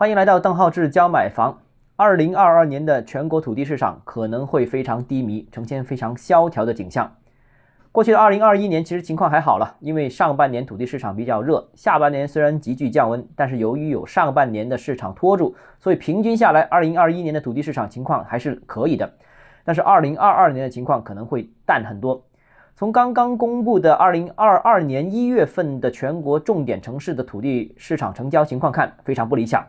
欢迎来到邓浩志教买房。二零二二年的全国土地市场可能会非常低迷，呈现非常萧条的景象。过去的二零二一年其实情况还好了，因为上半年土地市场比较热，下半年虽然急剧降温，但是由于有上半年的市场拖住，所以平均下来，二零二一年的土地市场情况还是可以的。但是二零二二年的情况可能会淡很多。从刚刚公布的二零二二年一月份的全国重点城市的土地市场成交情况看，非常不理想，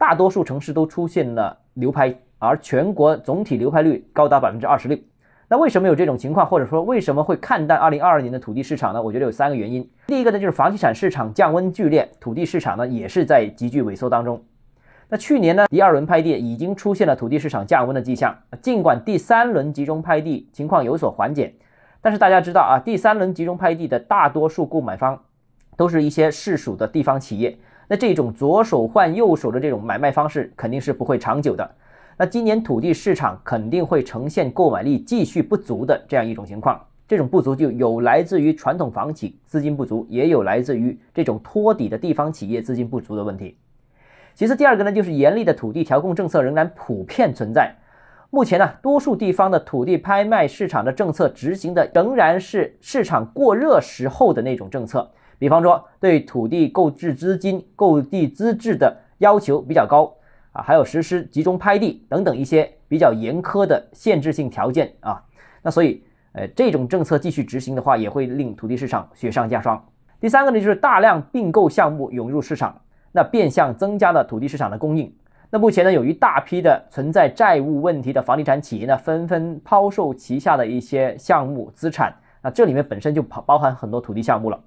大多数城市都出现了流拍，而全国总体流拍率高达百分之二十六。那为什么有这种情况，或者说为什么会看淡二零二二年的土地市场呢？我觉得有三个原因。第一个呢，就是房地产市场降温剧烈，土地市场呢也是在急剧萎缩当中。那去年呢，第二轮拍地已经出现了土地市场降温的迹象，尽管第三轮集中拍地情况有所缓解。但是大家知道啊，第三轮集中拍地的大多数购买方，都是一些市属的地方企业。那这种左手换右手的这种买卖方式肯定是不会长久的。那今年土地市场肯定会呈现购买力继续不足的这样一种情况。这种不足就有来自于传统房企资金不足，也有来自于这种托底的地方企业资金不足的问题。其次，第二个呢，就是严厉的土地调控政策仍然普遍存在。目前呢，多数地方的土地拍卖市场的政策执行的仍然是市场过热时候的那种政策，比方说对土地购置资金、购地资质的要求比较高啊，还有实施集中拍地等等一些比较严苛的限制性条件啊。那所以，呃，这种政策继续执行的话，也会令土地市场雪上加霜。第三个呢，就是大量并购项目涌入市场，那变相增加了土地市场的供应。那目前呢，有一大批的存在债务问题的房地产企业呢，纷纷抛售旗下的一些项目资产。那这里面本身就包包含很多土地项目了。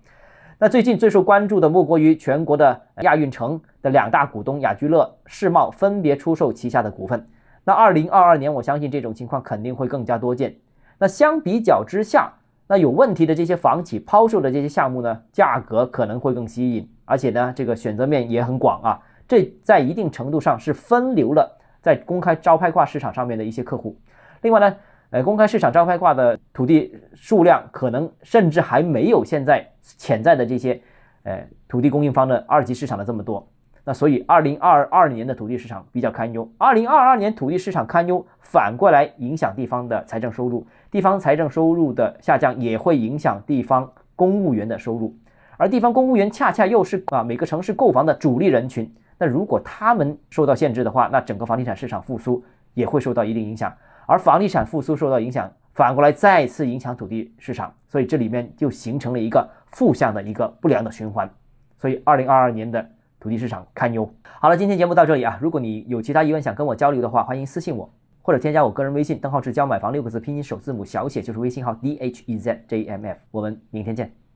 那最近最受关注的莫过于全国的亚运城的两大股东雅居乐、世茂分别出售旗下的股份。那二零二二年，我相信这种情况肯定会更加多见。那相比较之下，那有问题的这些房企抛售的这些项目呢，价格可能会更吸引，而且呢，这个选择面也很广啊。这在一定程度上是分流了在公开招拍挂市场上面的一些客户。另外呢，呃，公开市场招拍挂的土地数量可能甚至还没有现在潜在的这些呃土地供应方的二级市场的这么多。那所以，二零二二年的土地市场比较堪忧。二零二二年土地市场堪忧，反过来影响地方的财政收入。地方财政收入的下降也会影响地方公务员的收入，而地方公务员恰恰又是啊每个城市购房的主力人群。那如果他们受到限制的话，那整个房地产市场复苏也会受到一定影响，而房地产复苏受到影响，反过来再次影响土地市场，所以这里面就形成了一个负向的一个不良的循环。所以，二零二二年的土地市场堪忧。好了，今天节目到这里啊，如果你有其他疑问想跟我交流的话，欢迎私信我或者添加我个人微信“邓浩志教买房”六个字拼音首字母小写就是微信号 d h e z j m f。我们明天见。